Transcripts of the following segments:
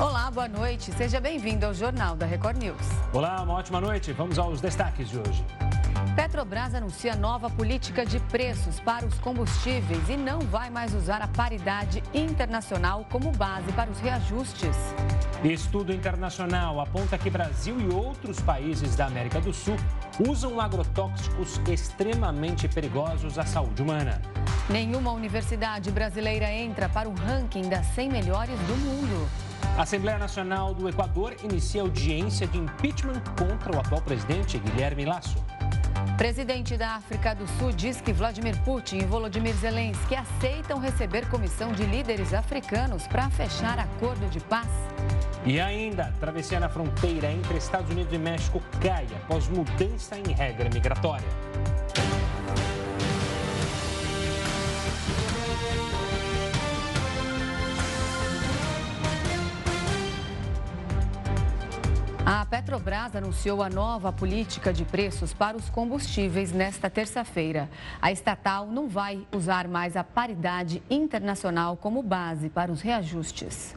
Olá, boa noite. Seja bem-vindo ao Jornal da Record News. Olá, uma ótima noite. Vamos aos destaques de hoje. Petrobras anuncia nova política de preços para os combustíveis e não vai mais usar a paridade internacional como base para os reajustes. Estudo internacional aponta que Brasil e outros países da América do Sul usam agrotóxicos extremamente perigosos à saúde humana. Nenhuma universidade brasileira entra para o ranking das 100 melhores do mundo. A Assembleia Nacional do Equador inicia audiência de impeachment contra o atual presidente Guilherme Lasso. Presidente da África do Sul diz que Vladimir Putin e Volodymyr Zelensky aceitam receber comissão de líderes africanos para fechar acordo de paz. E ainda, travessia na fronteira entre Estados Unidos e México cai após mudança em regra migratória. A Petrobras anunciou a nova política de preços para os combustíveis nesta terça-feira. A estatal não vai usar mais a paridade internacional como base para os reajustes.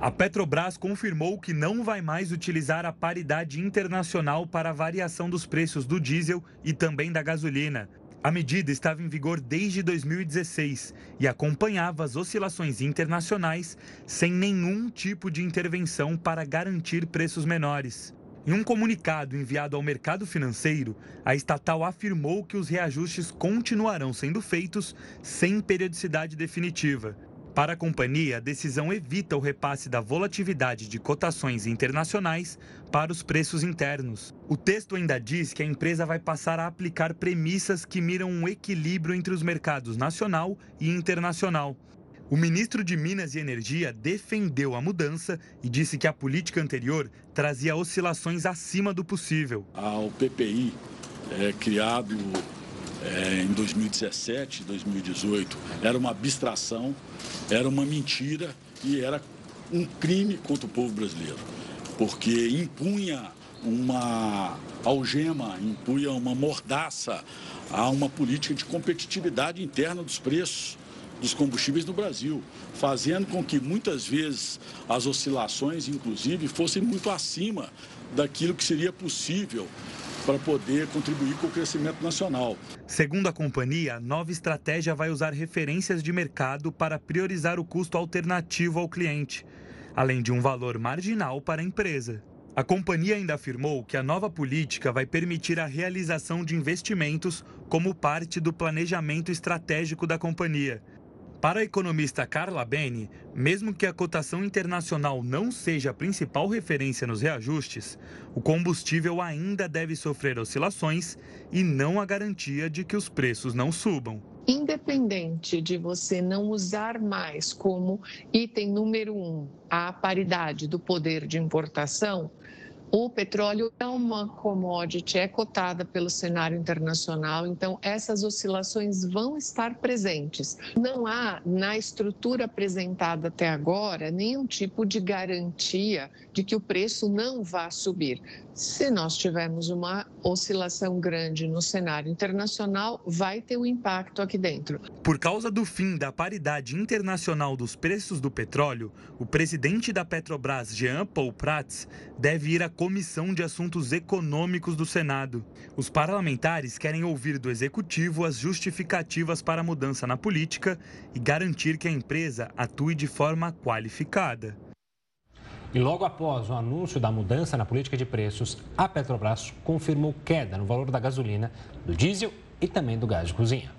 A Petrobras confirmou que não vai mais utilizar a paridade internacional para a variação dos preços do diesel e também da gasolina. A medida estava em vigor desde 2016 e acompanhava as oscilações internacionais sem nenhum tipo de intervenção para garantir preços menores. Em um comunicado enviado ao mercado financeiro, a estatal afirmou que os reajustes continuarão sendo feitos sem periodicidade definitiva. Para a companhia, a decisão evita o repasse da volatilidade de cotações internacionais para os preços internos. O texto ainda diz que a empresa vai passar a aplicar premissas que miram um equilíbrio entre os mercados nacional e internacional. O ministro de Minas e Energia defendeu a mudança e disse que a política anterior trazia oscilações acima do possível. O PPI é criado é, em 2017, 2018, era uma abstração, era uma mentira e era um crime contra o povo brasileiro, porque impunha uma algema, impunha uma mordaça a uma política de competitividade interna dos preços dos combustíveis no Brasil, fazendo com que muitas vezes as oscilações, inclusive, fossem muito acima daquilo que seria possível para poder contribuir com o crescimento nacional. Segundo a companhia, a nova estratégia vai usar referências de mercado para priorizar o custo alternativo ao cliente, além de um valor marginal para a empresa. A companhia ainda afirmou que a nova política vai permitir a realização de investimentos como parte do planejamento estratégico da companhia para a economista Carla Beni, mesmo que a cotação internacional não seja a principal referência nos reajustes, o combustível ainda deve sofrer oscilações e não a garantia de que os preços não subam. Independente de você não usar mais como item número um a paridade do poder de importação, o petróleo é uma commodity, é cotada pelo cenário internacional, então essas oscilações vão estar presentes. Não há, na estrutura apresentada até agora, nenhum tipo de garantia de que o preço não vá subir. Se nós tivermos uma oscilação grande no cenário internacional, vai ter um impacto aqui dentro. Por causa do fim da paridade internacional dos preços do petróleo, o presidente da Petrobras, Jean Paul Prats, deve ir à Comissão de Assuntos Econômicos do Senado. Os parlamentares querem ouvir do executivo as justificativas para a mudança na política e garantir que a empresa atue de forma qualificada. E logo após o anúncio da mudança na política de preços, a Petrobras confirmou queda no valor da gasolina, do diesel e também do gás de cozinha.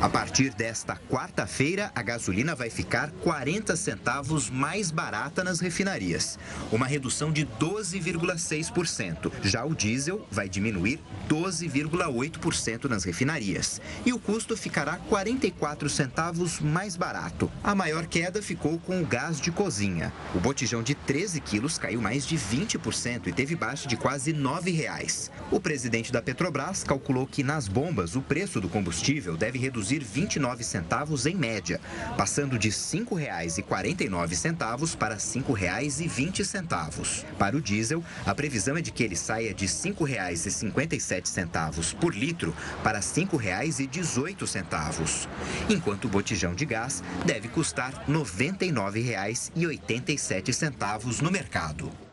A partir desta quarta-feira, a gasolina vai ficar 40 centavos mais barata nas refinarias, uma redução de 12,6%. Já o diesel vai diminuir 12,8% nas refinarias e o custo ficará 44 centavos mais barato. A maior queda ficou com o gás de cozinha. O botijão de 13 quilos caiu mais de 20% e teve baixa de quase R$ 9,00. O presidente da Petrobras calculou que nas bombas o preço do combustível deve reduzir reduzir 29 centavos em média, passando de R$ 5,49 para R$ 5,20. Para o diesel, a previsão é de que ele saia de R$ 5,57 por litro para R$ 5,18, enquanto o botijão de gás deve custar R$ 99,87 no mercado.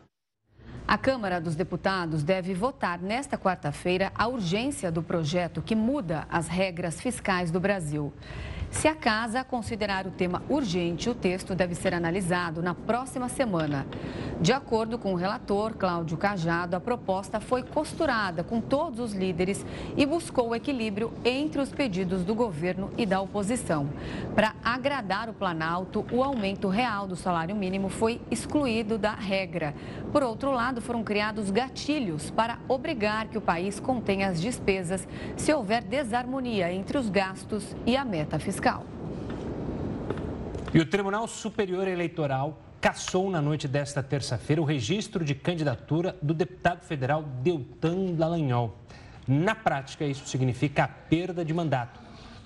A Câmara dos Deputados deve votar nesta quarta-feira a urgência do projeto que muda as regras fiscais do Brasil. Se a casa considerar o tema urgente, o texto deve ser analisado na próxima semana. De acordo com o relator Cláudio Cajado, a proposta foi costurada com todos os líderes e buscou o equilíbrio entre os pedidos do governo e da oposição. Para agradar o Planalto, o aumento real do salário mínimo foi excluído da regra. Por outro lado, foram criados gatilhos para obrigar que o país contenha as despesas se houver desarmonia entre os gastos e a meta fiscal fiscal. E o Tribunal Superior Eleitoral cassou na noite desta terça-feira o registro de candidatura do deputado federal Deltan Dallagnol. Na prática, isso significa a perda de mandato.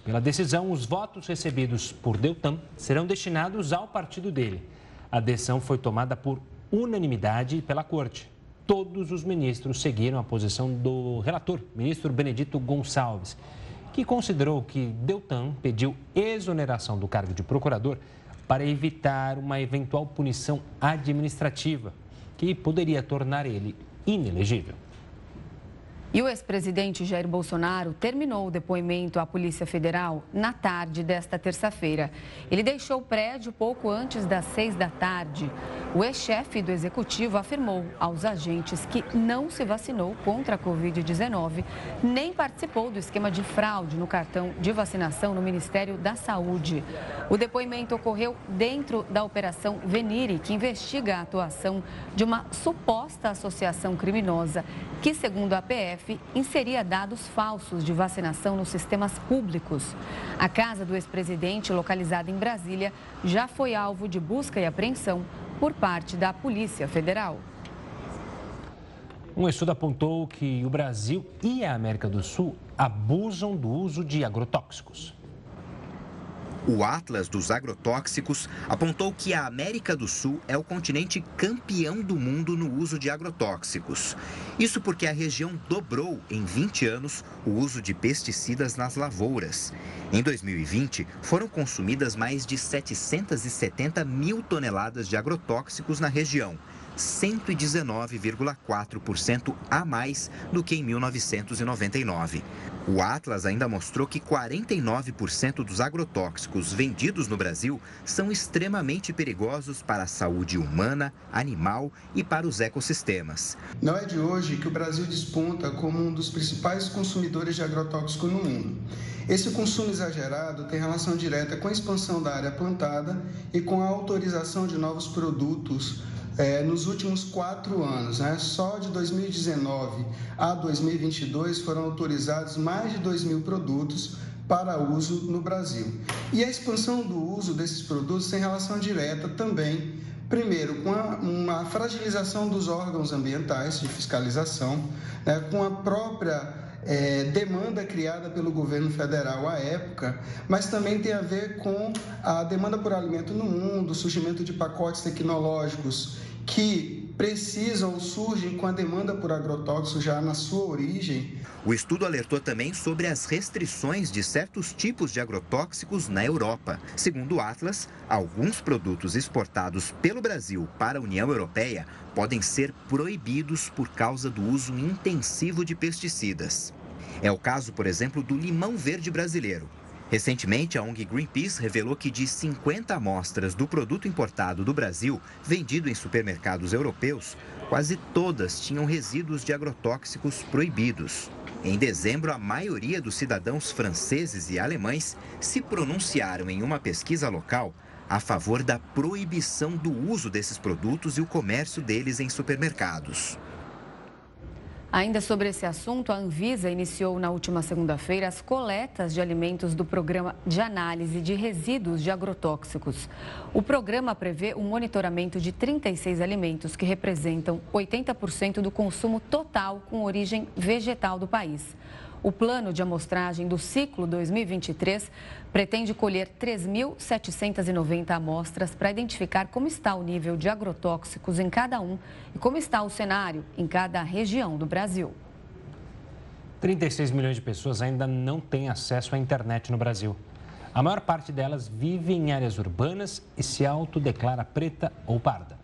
Pela decisão, os votos recebidos por Deltan serão destinados ao partido dele. A decisão foi tomada por unanimidade pela Corte. Todos os ministros seguiram a posição do relator, ministro Benedito Gonçalves que considerou que Deltan pediu exoneração do cargo de procurador para evitar uma eventual punição administrativa, que poderia tornar ele inelegível. E o ex-presidente Jair Bolsonaro terminou o depoimento à Polícia Federal na tarde desta terça-feira. Ele deixou o prédio pouco antes das seis da tarde. O ex-chefe do executivo afirmou aos agentes que não se vacinou contra a Covid-19, nem participou do esquema de fraude no cartão de vacinação no Ministério da Saúde. O depoimento ocorreu dentro da Operação Venire, que investiga a atuação de uma suposta associação criminosa que, segundo a PF, inseria dados falsos de vacinação nos sistemas públicos. A casa do ex-presidente, localizada em Brasília, já foi alvo de busca e apreensão por parte da Polícia Federal. Um estudo apontou que o Brasil e a América do Sul abusam do uso de agrotóxicos. O Atlas dos Agrotóxicos apontou que a América do Sul é o continente campeão do mundo no uso de agrotóxicos. Isso porque a região dobrou em 20 anos o uso de pesticidas nas lavouras. Em 2020, foram consumidas mais de 770 mil toneladas de agrotóxicos na região 119,4% a mais do que em 1999. O Atlas ainda mostrou que 49% dos agrotóxicos vendidos no Brasil são extremamente perigosos para a saúde humana, animal e para os ecossistemas. Não é de hoje que o Brasil desponta como um dos principais consumidores de agrotóxico no mundo. Esse consumo exagerado tem relação direta com a expansão da área plantada e com a autorização de novos produtos é, nos últimos quatro anos. Né? Só de 2019 a 2022 foram autorizados mais de 2 mil produtos para uso no Brasil. E a expansão do uso desses produtos tem relação direta também, primeiro, com a, uma fragilização dos órgãos ambientais de fiscalização, né? com a própria é, demanda criada pelo governo federal à época, mas também tem a ver com a demanda por alimento no mundo, o surgimento de pacotes tecnológicos que precisam surgem com a demanda por agrotóxicos já na sua origem. O estudo alertou também sobre as restrições de certos tipos de agrotóxicos na Europa. Segundo o Atlas, alguns produtos exportados pelo Brasil para a União Europeia podem ser proibidos por causa do uso intensivo de pesticidas. É o caso, por exemplo, do limão verde brasileiro, Recentemente, a ONG Greenpeace revelou que de 50 amostras do produto importado do Brasil, vendido em supermercados europeus, quase todas tinham resíduos de agrotóxicos proibidos. Em dezembro, a maioria dos cidadãos franceses e alemães se pronunciaram em uma pesquisa local a favor da proibição do uso desses produtos e o comércio deles em supermercados. Ainda sobre esse assunto, a Anvisa iniciou na última segunda-feira as coletas de alimentos do Programa de Análise de Resíduos de Agrotóxicos. O programa prevê o um monitoramento de 36 alimentos que representam 80% do consumo total com origem vegetal do país. O plano de amostragem do ciclo 2023 pretende colher 3.790 amostras para identificar como está o nível de agrotóxicos em cada um e como está o cenário em cada região do Brasil. 36 milhões de pessoas ainda não têm acesso à internet no Brasil. A maior parte delas vive em áreas urbanas e se autodeclara preta ou parda.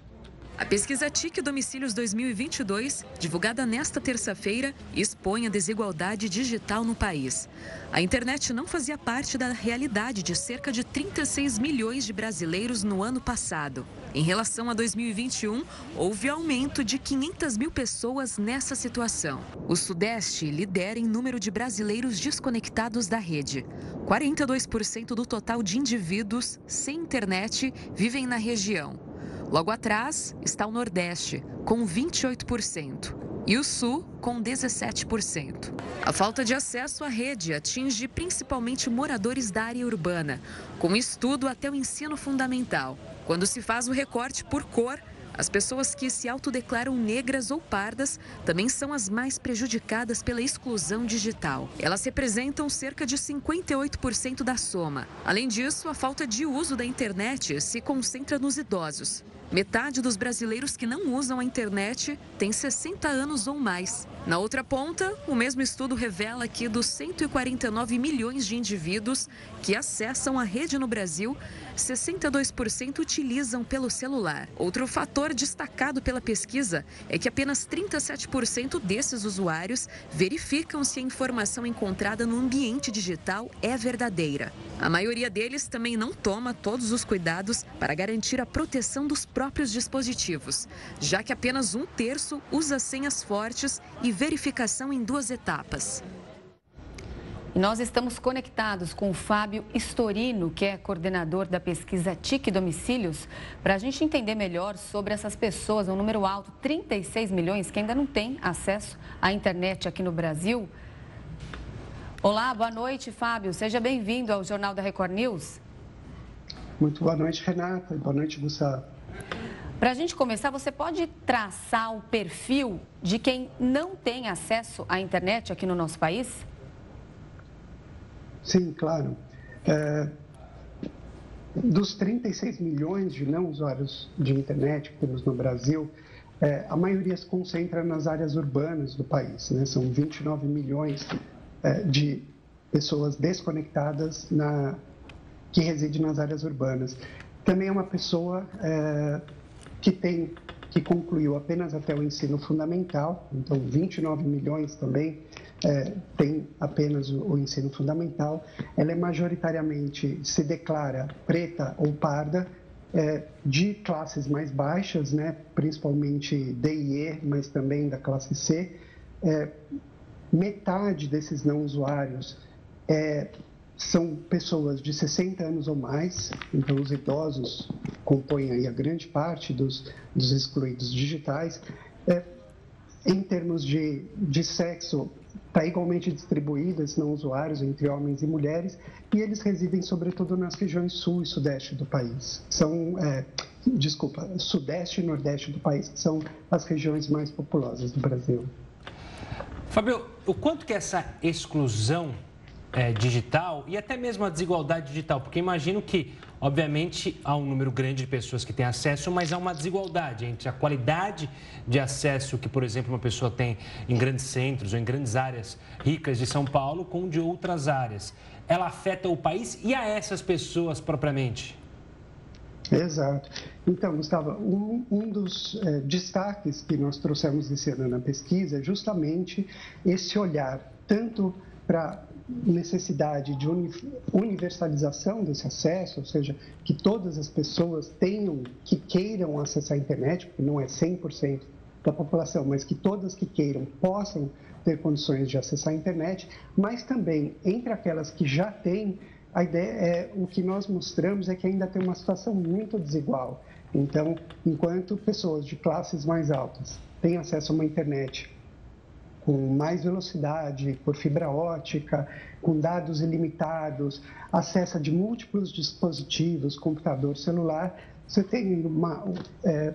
A pesquisa TIC Domicílios 2022, divulgada nesta terça-feira, expõe a desigualdade digital no país. A internet não fazia parte da realidade de cerca de 36 milhões de brasileiros no ano passado. Em relação a 2021, houve aumento de 500 mil pessoas nessa situação. O Sudeste lidera em número de brasileiros desconectados da rede. 42% do total de indivíduos sem internet vivem na região. Logo atrás está o Nordeste, com 28%, e o Sul, com 17%. A falta de acesso à rede atinge principalmente moradores da área urbana, com estudo até o ensino fundamental. Quando se faz o recorte por cor, as pessoas que se autodeclaram negras ou pardas também são as mais prejudicadas pela exclusão digital. Elas representam cerca de 58% da soma. Além disso, a falta de uso da internet se concentra nos idosos. Metade dos brasileiros que não usam a internet tem 60 anos ou mais. Na outra ponta, o mesmo estudo revela que dos 149 milhões de indivíduos que acessam a rede no Brasil, 62% utilizam pelo celular. Outro fator destacado pela pesquisa é que apenas 37% desses usuários verificam se a informação encontrada no ambiente digital é verdadeira. A maioria deles também não toma todos os cuidados para garantir a proteção dos próprios dispositivos, já que apenas um terço usa senhas fortes e verificação em duas etapas. E nós estamos conectados com o Fábio Storino, que é coordenador da pesquisa TIC Domicílios, para a gente entender melhor sobre essas pessoas, um número alto, 36 milhões, que ainda não têm acesso à internet aqui no Brasil. Olá, boa noite, Fábio. Seja bem-vindo ao Jornal da Record News. Muito boa noite, Renata. Boa noite, Gustavo. Para a gente começar, você pode traçar o perfil de quem não tem acesso à internet aqui no nosso país? Sim, claro. É, dos 36 milhões de não usuários de internet que temos no Brasil, é, a maioria se concentra nas áreas urbanas do país. Né? São 29 milhões é, de pessoas desconectadas na, que residem nas áreas urbanas. Também é uma pessoa é, que tem que concluiu apenas até o ensino fundamental, então 29 milhões também é, tem apenas o, o, ensino fundamental, ela é majoritariamente se declara preta ou parda, é, de classes mais baixas, né, principalmente D e E, mas também da classe C. É, metade desses não usuários é, são pessoas de 60 anos ou mais, então os idosos compõem a grande parte dos, dos excluídos digitais. É, em termos de, de sexo, está igualmente distribuído esses não usuários entre homens e mulheres e eles residem sobretudo nas regiões sul e sudeste do país. São, é, desculpa, sudeste e nordeste do país, que são as regiões mais populosas do Brasil. Fabio, o quanto que essa exclusão é, digital e até mesmo a desigualdade digital, porque imagino que, obviamente, há um número grande de pessoas que têm acesso, mas há uma desigualdade entre a qualidade de acesso que, por exemplo, uma pessoa tem em grandes centros ou em grandes áreas ricas de São Paulo com de outras áreas. Ela afeta o país e a essas pessoas propriamente? Exato. Então, Gustavo, um, um dos é, destaques que nós trouxemos esse ano na pesquisa é justamente esse olhar tanto para necessidade de universalização desse acesso, ou seja, que todas as pessoas tenham, que queiram acessar a internet, porque não é 100% da população, mas que todas que queiram possam ter condições de acessar a internet, mas também entre aquelas que já têm, a ideia é o que nós mostramos é que ainda tem uma situação muito desigual. Então, enquanto pessoas de classes mais altas têm acesso a uma internet com mais velocidade, por fibra ótica, com dados ilimitados, acessa de múltiplos dispositivos, computador, celular, você tem uma, é,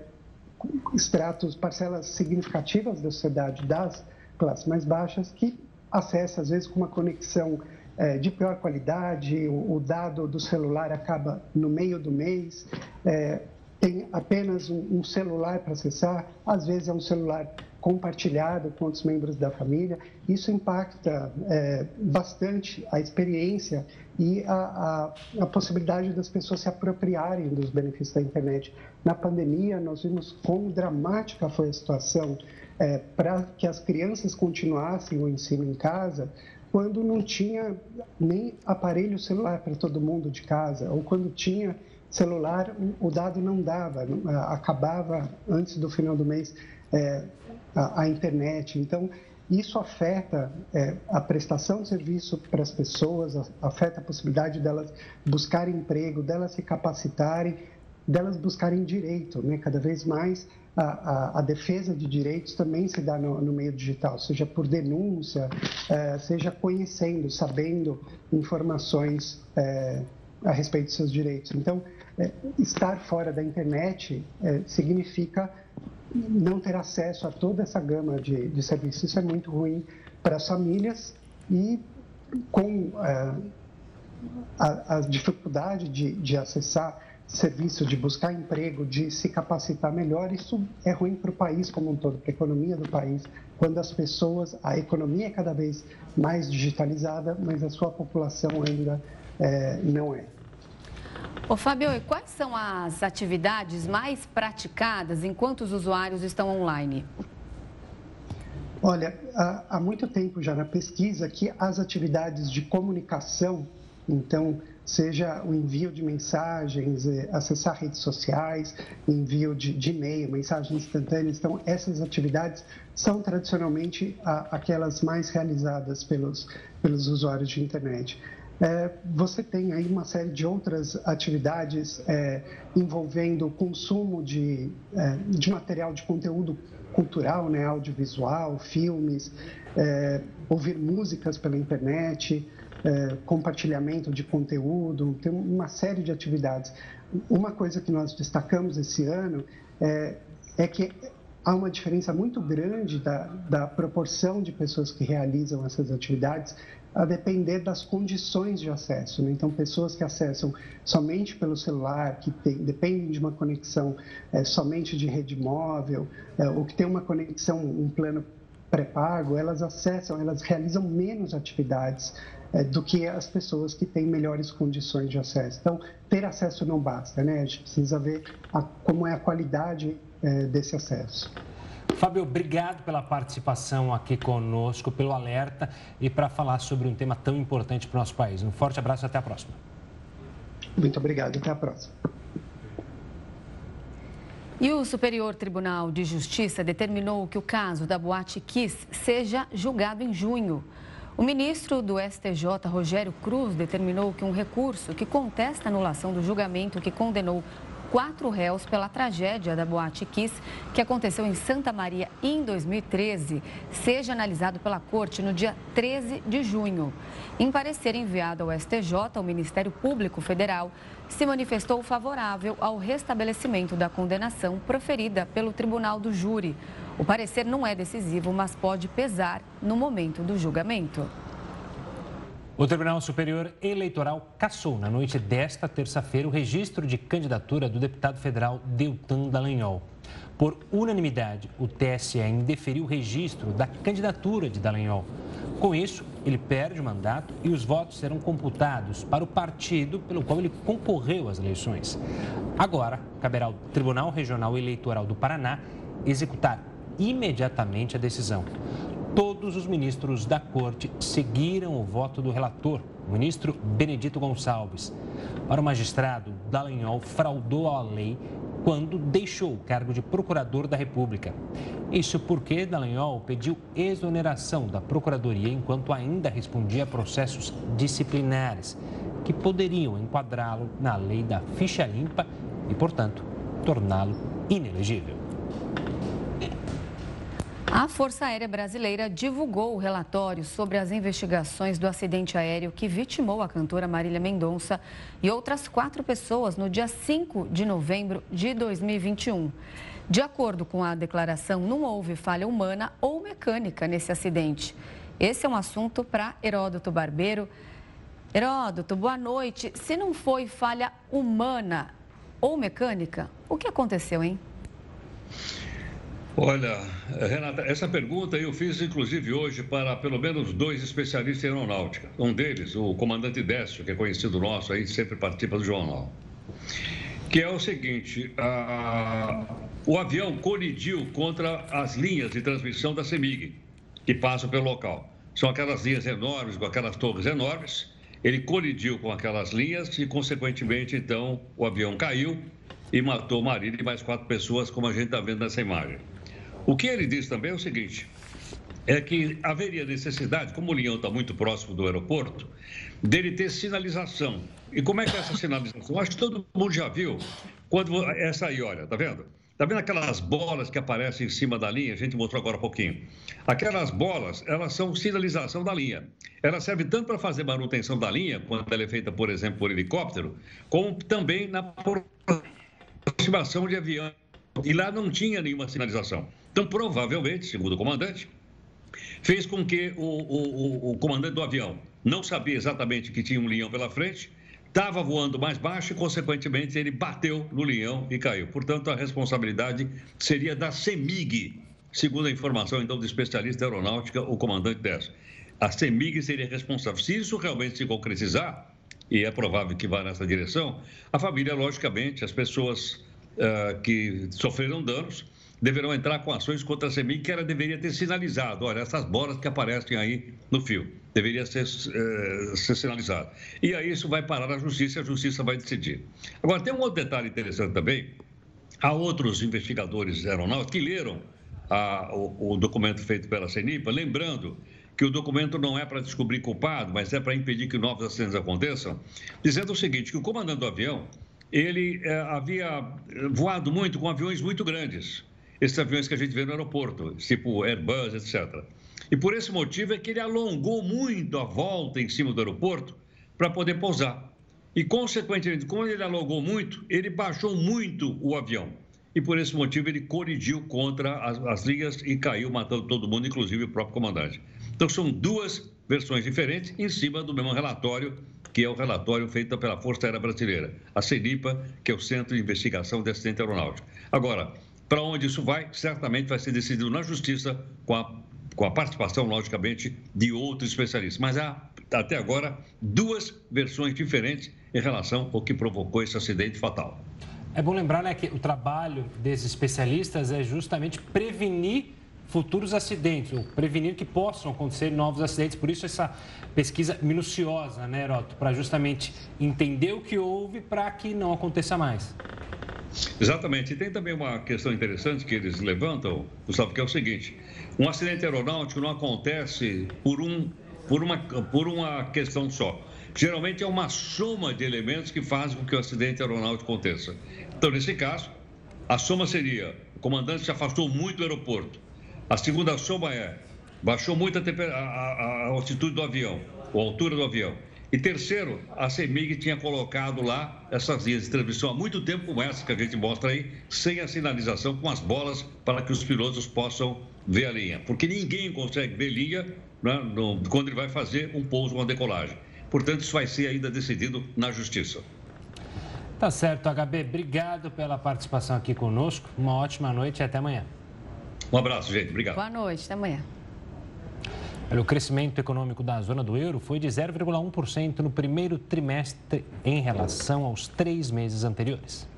extratos, parcelas significativas da sociedade das classes mais baixas que acessa, às vezes, com uma conexão é, de pior qualidade, o, o, dado do celular acaba no meio do mês, é, tem apenas um, um celular para acessar, às vezes é um celular compartilhado com outros membros da família. Isso impacta é, bastante a experiência e a, a, a, possibilidade das pessoas se apropriarem dos benefícios da internet. Na pandemia, nós vimos quão dramática foi a situação é, para que as crianças continuassem o ensino em casa, quando não tinha nem aparelho celular para todo mundo de casa, ou quando tinha celular, o dado não dava, acabava antes do final do mês é, a, internet. Então, isso afeta é, a prestação de serviço para as pessoas, afeta a possibilidade delas buscarem emprego, delas se capacitarem, delas buscarem direito. Né? Cada vez mais a, a, a defesa de direitos também se dá no, no meio digital, seja por denúncia, é, seja conhecendo, sabendo informações é, a respeito dos seus direitos. Então, é, estar fora da internet é, significa não ter acesso a toda essa gama de, de serviços. Isso é muito ruim para as famílias e com é, a, a, dificuldade de, de acessar serviço, de buscar emprego, de se capacitar melhor, isso é ruim para o país como um todo, para a economia do país, quando as pessoas, a economia é cada vez mais digitalizada, mas a sua população ainda é, não é. Ô Fabio, e quais são as atividades mais praticadas enquanto os usuários estão online? Olha, há, muito tempo já na pesquisa que as atividades de comunicação, então, seja o envio de mensagens, eh, acessar redes sociais, envio de, de e-mail, mensagens instantâneas. Então, essas atividades são tradicionalmente aquelas mais realizadas pelos, pelos usuários de internet. É, você tem aí uma série de outras atividades é, envolvendo o consumo de, é, de material de conteúdo cultural, né, audiovisual, filmes, é, ouvir músicas pela internet, é, compartilhamento de conteúdo, tem uma série de atividades. Uma coisa que nós destacamos esse ano é, é que há uma diferença muito grande da, da proporção de pessoas que realizam essas atividades a depender das condições de acesso. Né? Então, pessoas que acessam somente pelo celular, que tem, dependem de uma conexão é, somente de rede móvel, é, ou que tem uma conexão, um plano pré-pago, elas acessam, elas realizam menos atividades é, do que as pessoas que têm melhores condições de acesso. Então, ter acesso não basta, né? A gente precisa ver a, como é a qualidade é, desse acesso. Fábio, obrigado pela participação aqui conosco, pelo alerta e para falar sobre um tema tão importante para o nosso país. Um forte abraço e até a próxima. Muito obrigado, até a próxima. E o Superior Tribunal de Justiça determinou que o caso da Boate Kiss seja julgado em junho. O ministro do STJ, Rogério Cruz, determinou que um recurso que contesta a anulação do julgamento que condenou quatro réus pela tragédia da Boate Kiss, que aconteceu em Santa Maria em 2013, seja analisado pela Corte no dia 13 de junho. Em parecer enviado ao STJ, o Ministério Público Federal se manifestou favorável ao restabelecimento da condenação proferida pelo Tribunal do Júri. O parecer não é decisivo, mas pode pesar no momento do julgamento. O Tribunal Superior Eleitoral cassou na noite desta terça-feira o registro de candidatura do deputado federal Deltan Dallagnol. Por unanimidade, o TSE indeferiu o registro da candidatura de Dallagnol. Com isso, ele perde o mandato e os votos serão computados para o partido pelo qual ele concorreu às eleições. Agora, caberá ao Tribunal Regional Eleitoral do Paraná executar imediatamente a decisão todos os ministros da corte seguiram o voto do relator, o ministro Benedito Gonçalves. Para o magistrado, Dallagnol fraudou a lei quando deixou o cargo de procurador da República. Isso porque Dallagnol pediu exoneração da procuradoria enquanto ainda respondia a processos disciplinares que poderiam enquadrá-lo na lei da ficha limpa e, portanto, torná-lo inelegível. A Força Aérea Brasileira divulgou o relatório sobre as investigações do acidente aéreo que vitimou a cantora Marília Mendonça e outras quatro pessoas no dia 5 de novembro de 2021. De acordo com a declaração, não houve falha humana ou mecânica nesse acidente. Esse é um assunto para Heródoto Barbeiro. Heródoto, boa noite. Se não foi falha humana ou mecânica, o que aconteceu, hein? Olha, Renata, essa pergunta eu fiz inclusive hoje para pelo menos dois especialistas em aeronáutica. Um deles, o comandante Décio, que é conhecido nosso aí, sempre participa do jornal. Que é o seguinte: a, o avião colidiu contra as linhas de transmissão da CEMIG, que passam pelo local. São aquelas linhas enormes, com aquelas torres enormes. Ele colidiu com aquelas linhas e, consequentemente, então, o avião caiu e matou o marido e mais quatro pessoas, como a gente está vendo nessa imagem. O que ele diz também é o seguinte: é que haveria necessidade, como o Leão está muito próximo do aeroporto, dele ter sinalização. E como é que é essa sinalização? Acho que todo mundo já viu quando essa aí, olha, tá vendo? Tá vendo aquelas bolas que aparecem em cima da linha? A gente mostrou agora há pouquinho. Aquelas bolas, elas são sinalização da linha. Ela serve tanto para fazer manutenção da linha, quando ela é feita, por exemplo, por helicóptero, como também na aproximação de avião. E lá não tinha nenhuma sinalização. Então, provavelmente, segundo o comandante, fez com que o, o, o, comandante do avião não sabia exatamente que tinha um leão pela frente, estava voando mais baixo e, consequentemente, ele bateu no leão e caiu. Portanto, a responsabilidade seria da CEMIG, segundo a informação, então, do especialista aeronáutica, o comandante dessa. A CEMIG seria responsável. Se isso realmente se concretizar, e é provável que vá nessa direção, a família, logicamente, as pessoas uh, que sofreram danos, deverão entrar com ações contra a CEMIG, que ela deveria ter sinalizado. Olha, essas bolas que aparecem aí no fio, deveria ser, é, ser sinalizado. E aí isso vai parar na justiça e a justiça vai decidir. Agora, tem um outro detalhe interessante também. Há outros investigadores aeronáuticos que leram a, o, o documento feito pela CENIPA, lembrando que o documento não é para descobrir culpado, mas é para impedir que novos acidentes aconteçam, dizendo o seguinte, que o comandante do avião, ele é, havia voado muito com aviões muito grandes, esses aviões que a gente vê no aeroporto, tipo Airbus, etc. E por esse motivo é que ele alongou muito a volta em cima do aeroporto para poder pousar. E, consequentemente, como ele alongou muito, ele baixou muito o avião. E por esse motivo ele colidiu contra as, as linhas e caiu, matando todo mundo, inclusive o próprio comandante. Então são duas versões diferentes em cima do mesmo relatório, que é o relatório feito pela Força Aérea Brasileira, a CENIPA, que é o Centro de Investigação de Acidente Aeronáutico. Agora, para onde isso vai, certamente vai ser decidido na Justiça, com a, com a participação, logicamente, de outros especialistas. Mas há, até agora, duas versões diferentes em relação ao que provocou esse acidente fatal. É bom lembrar né, que o trabalho desses especialistas é justamente prevenir futuros acidentes, ou prevenir que possam acontecer novos acidentes. Por isso, essa pesquisa minuciosa, né, Heroto? Para justamente entender o que houve para que não aconteça mais. Exatamente. E tem também uma questão interessante que eles levantam, Gustavo, que é o seguinte: um acidente aeronáutico não acontece por, um, por, uma, por uma questão só. Geralmente é uma soma de elementos que fazem com que o acidente aeronáutico aconteça. Então, nesse caso, a soma seria: o comandante se afastou muito do aeroporto. A segunda soma é: baixou muito a, a, a altitude do avião, ou a altura do avião. E terceiro, a CEMIG tinha colocado lá essas linhas de transmissão há muito tempo, como essa que a gente mostra aí, sem a sinalização, com as bolas, para que os pilotos possam ver a linha. Porque ninguém consegue ver linha né, no, quando ele vai fazer um pouso ou uma decolagem. Portanto, isso vai ser ainda decidido na Justiça. Tá certo, HB. Obrigado pela participação aqui conosco. Uma ótima noite e até amanhã. Um abraço, gente. Obrigado. Boa noite. Até amanhã. O crescimento econômico da zona do euro foi de 0,1% no primeiro trimestre em relação aos três meses anteriores.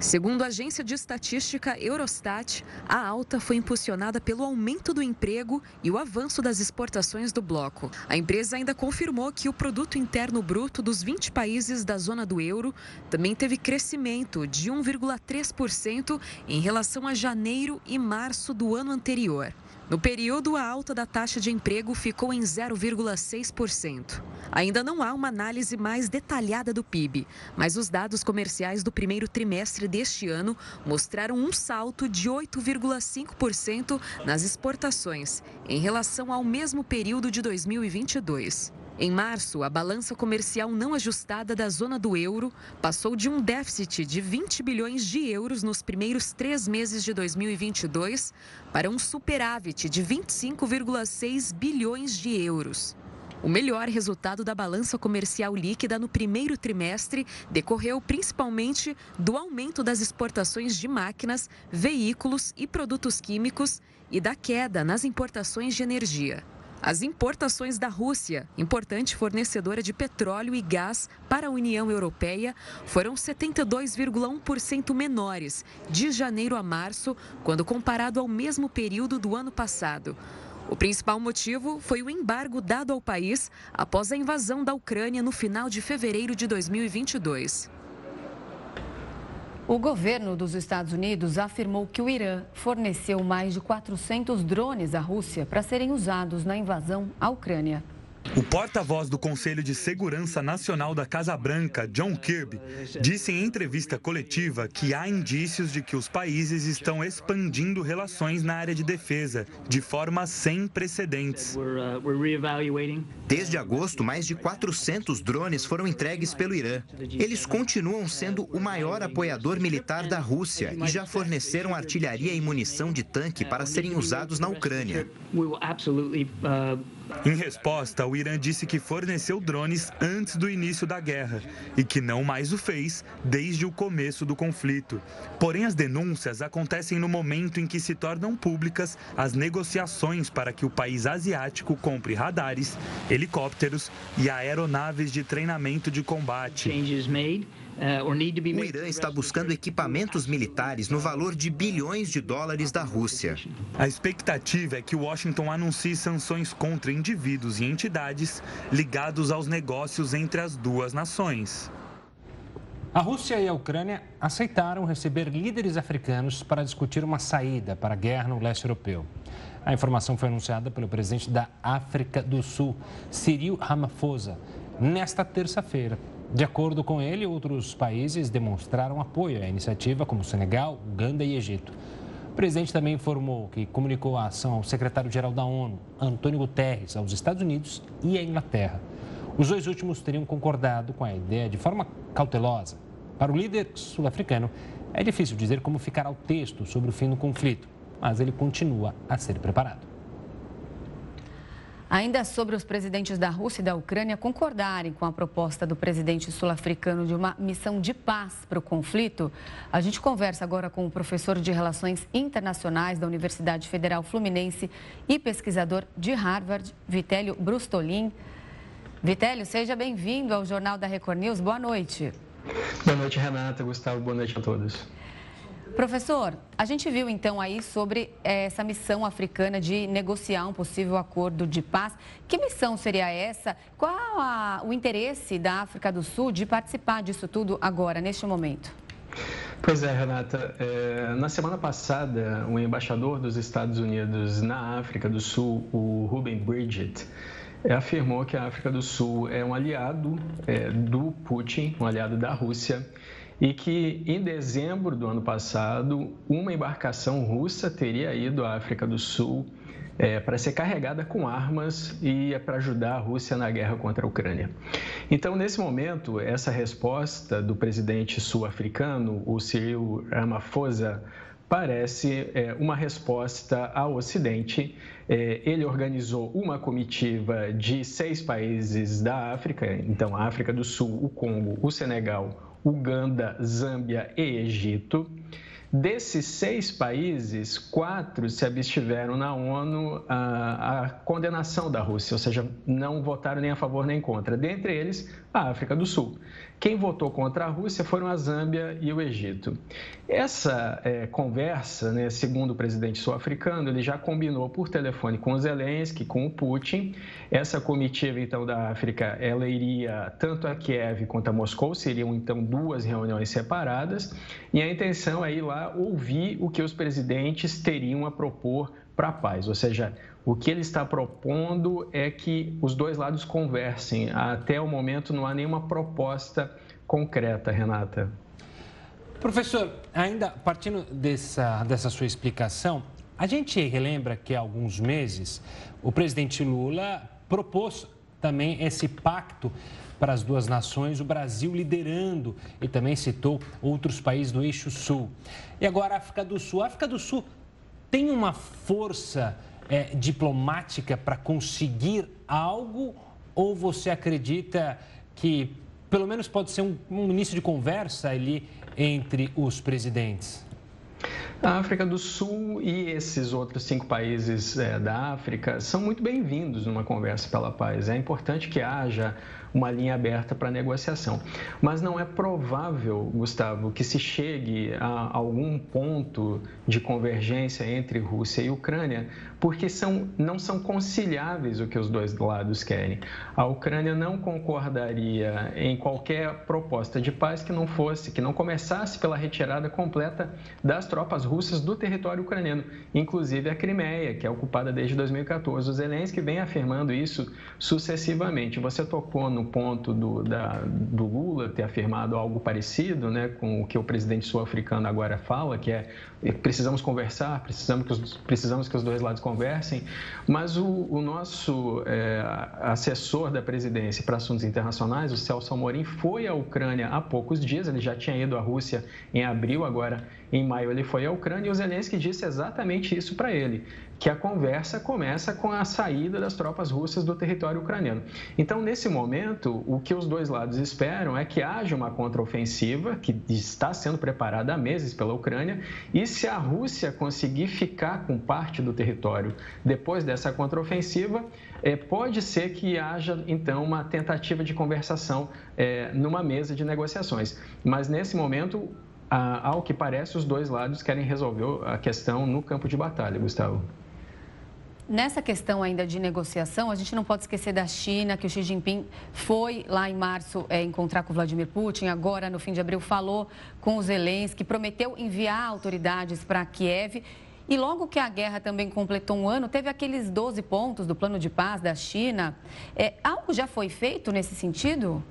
Segundo a agência de estatística Eurostat, a alta foi impulsionada pelo aumento do emprego e o avanço das exportações do bloco. A empresa ainda confirmou que o produto interno bruto dos 20 países da zona do euro também teve crescimento de 1,3% em relação a janeiro e março do ano anterior. No período, a alta da taxa de emprego ficou em 0,6%. Ainda não há uma análise mais detalhada do PIB, mas os dados comerciais do primeiro trimestre deste ano mostraram um salto de 8,5% nas exportações em relação ao mesmo período de 2022. Em março, a balança comercial não ajustada da zona do euro passou de um déficit de 20 bilhões de euros nos primeiros três meses de 2022 para um superávit de 25,6 bilhões de euros. O melhor resultado da balança comercial líquida no primeiro trimestre decorreu principalmente do aumento das exportações de máquinas, veículos e produtos químicos e da queda nas importações de energia. As importações da Rússia, importante fornecedora de petróleo e gás para a União Europeia, foram 72,1% menores de janeiro a março, quando comparado ao mesmo período do ano passado. O principal motivo foi o embargo dado ao país após a invasão da Ucrânia no final de fevereiro de 2022. O governo dos Estados Unidos afirmou que o Irã forneceu mais de 400 drones à Rússia para serem usados na invasão à Ucrânia. O porta-voz do Conselho de Segurança Nacional da Casa Branca, John Kirby, disse em entrevista coletiva que há indícios de que os países estão expandindo relações na área de defesa de forma sem precedentes. Desde agosto, mais de 400 drones foram entregues pelo Irã. Eles continuam sendo o maior apoiador militar da Rússia e já forneceram artilharia e munição de tanque para serem usados na Ucrânia. Em resposta, o Irã disse que forneceu drones antes do início da guerra e que não mais o fez desde o começo do conflito. Porém, as denúncias acontecem no momento em que se tornam públicas as negociações para que o país asiático compre radares, helicópteros e aeronaves de treinamento de combate. Uh, o Irã está buscando equipamentos militares no valor de bilhões de dólares da Rússia. A expectativa é que Washington anuncie sanções contra indivíduos e entidades ligados aos negócios entre as duas nações. A Rússia e a Ucrânia aceitaram receber líderes africanos para discutir uma saída para a guerra no leste europeu. A informação foi anunciada pelo presidente da África do Sul, Cyril Ramaphosa, nesta terça-feira. De acordo com ele, outros países demonstraram apoio à iniciativa, como Senegal, Uganda e Egito. O presidente também informou que comunicou a ação ao secretário-geral da ONU, Antônio Guterres, aos Estados Unidos e à Inglaterra. Os dois últimos teriam concordado com a ideia de forma cautelosa. Para o líder sul-africano, é difícil dizer como ficará o texto sobre o fim do conflito, mas ele continua a ser preparado. Ainda sobre os presidentes da Rússia e da Ucrânia concordarem com a proposta do presidente sul-africano de uma missão de paz para o conflito, a gente conversa agora com o professor de Relações Internacionais da Universidade Federal Fluminense e pesquisador de Harvard, Vitélio Brustolin. Vitélio, seja bem-vindo ao Jornal da Record News. Boa noite. Boa noite, Renata, Gustavo. Boa noite a todos. Professor, a gente viu então aí sobre eh, essa missão africana de negociar um possível acordo de paz. Que missão seria essa? Qual a, o interesse da África do Sul de participar disso tudo agora, neste momento? Pois é, Renata. É, na semana passada, o embaixador dos Estados Unidos na África do Sul, o Ruben Bridget, afirmou que a África do Sul é um aliado é, do Putin, um aliado da Rússia e que em dezembro do ano passado uma embarcação russa teria ido à África do Sul é, para ser carregada com armas e é para ajudar a Rússia na guerra contra a Ucrânia. Então, nesse momento, essa resposta do presidente sul-africano, o Cyril Ramaphosa, parece é, uma resposta ao Ocidente. É, ele organizou uma comitiva de seis países da África, então a África do Sul, o Congo, o Senegal, Uganda, Zâmbia e Egito. Desses seis países, quatro se abstiveram na ONU a, a, condenação da Rússia, ou seja, não votaram nem a favor nem contra. Dentre eles, a África do Sul. Quem votou contra a Rússia foram a Zâmbia e o Egito. Essa é, conversa, né, segundo o presidente sul-africano, ele já combinou por telefone com Zelensky, com o Putin. Essa comitiva, então, da África, ela iria tanto a Kiev quanto a Moscou, seriam, então, duas reuniões separadas. E a intenção é ir lá ouvir o que os presidentes teriam a propor para a paz, ou seja, o que ele está propondo é que os dois lados conversem. Até o momento não há nenhuma proposta concreta, Renata. Professor, ainda partindo dessa, dessa sua explicação, a gente relembra que há alguns meses o presidente Lula propôs também esse pacto para as duas nações, o Brasil liderando e também citou outros países do eixo sul. E agora a África do Sul. A África do Sul tem uma força é, diplomática para conseguir algo ou você acredita que pelo menos pode ser um, um início de conversa ali entre os presidentes? A África do Sul e esses outros cinco países é, da África são muito bem-vindos numa conversa pela paz. É importante que haja uma linha aberta para negociação. Mas não é provável, Gustavo, que se chegue a algum ponto de convergência entre Rússia e Ucrânia, porque são, não são conciliáveis o que os dois lados querem. A Ucrânia não concordaria em qualquer proposta de paz que não fosse, que não começasse pela retirada completa das tropas russas do território ucraniano, inclusive a Crimeia, que é ocupada desde 2014. O Zelensky vem afirmando isso sucessivamente. Você tocou no ponto do, da, do Lula ter afirmado algo parecido né, com o que o presidente sul-africano agora fala, que é precisamos conversar, precisamos que os, precisamos que os dois lados conversem, mas o, o nosso é, assessor da presidência para assuntos internacionais, o Celso Amorim, foi à Ucrânia há poucos dias, ele já tinha ido à Rússia em abril, agora em maio ele foi à Ucrânia e o Zelensky disse exatamente isso para ele, que a conversa começa com a saída das tropas russas do território ucraniano. Então, nesse momento, o que os dois lados esperam é que haja uma contraofensiva que está sendo preparada há meses pela Ucrânia e se a Rússia conseguir ficar com parte do território depois dessa contraofensiva, é, pode ser que haja então uma tentativa de conversação é, numa mesa de negociações. Mas nesse momento, ao que parece, os dois lados querem resolver a questão no campo de batalha, Gustavo. Nessa questão ainda de negociação, a gente não pode esquecer da China, que o Xi Jinping foi lá em março é, encontrar com Vladimir Putin, agora no fim de abril falou com o Zelensky, prometeu enviar autoridades para Kiev. E logo que a guerra também completou um ano, teve aqueles 12 pontos do plano de paz da China. É, algo já foi feito nesse sentido?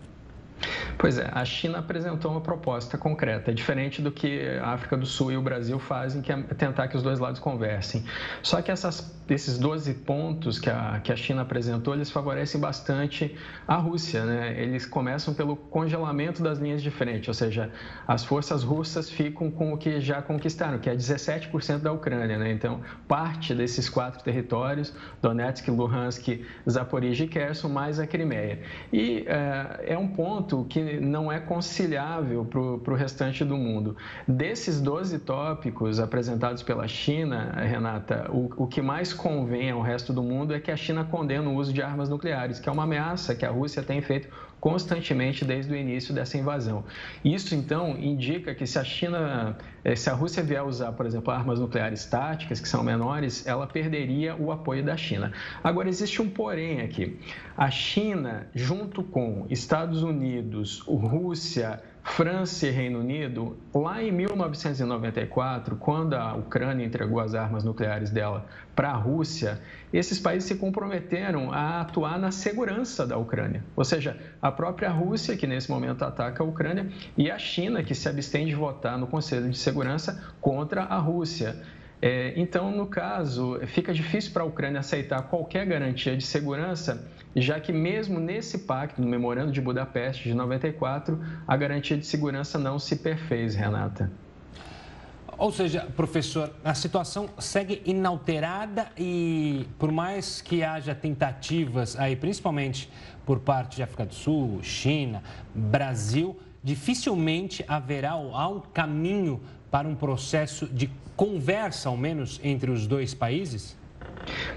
Pois é, a China apresentou uma proposta concreta, diferente do que a África do Sul e o Brasil fazem, que é tentar que os dois lados conversem. Só que essas, esses 12 pontos que a, que a China apresentou, eles favorecem bastante a Rússia. Né? Eles começam pelo congelamento das linhas de frente, ou seja, as forças russas ficam com o que já conquistaram, que é 17% da Ucrânia. Né? Então, parte desses quatro territórios, Donetsk, Luhansk, Zaporizhia e Kherson, mais a Crimeia. E é, é um ponto ponto que não é conciliável para o restante do mundo. Desses 12 tópicos apresentados pela China, Renata, o, o que mais convém ao resto do mundo é que a China condena o uso de armas nucleares, que é uma ameaça que a Rússia tem feito constantemente desde o início dessa invasão. Isso, então, indica que se a China, eh, se a Rússia vier usar, por exemplo, armas nucleares táticas, que são menores, ela perderia o apoio da China. Agora, existe um porém aqui. A China, junto com Estados Unidos, Rússia, França e Reino Unido, lá em 1994, quando a Ucrânia entregou as armas nucleares dela para a Rússia, esses países se comprometeram a atuar na segurança da Ucrânia. Ou seja, a própria Rússia, que nesse momento ataca a Ucrânia, e a China, que se abstém de votar no Conselho de Segurança contra a Rússia. É, então, no caso, fica difícil para a Ucrânia aceitar qualquer garantia de segurança, já que mesmo nesse pacto, no Memorando de Budapeste de 94, a garantia de segurança não se perfez, Renata. Ou seja, professor, a situação segue inalterada e por mais que haja tentativas aí, principalmente por parte de África do Sul, China, Brasil, dificilmente haverá um caminho para um processo de conversa, ao menos, entre os dois países?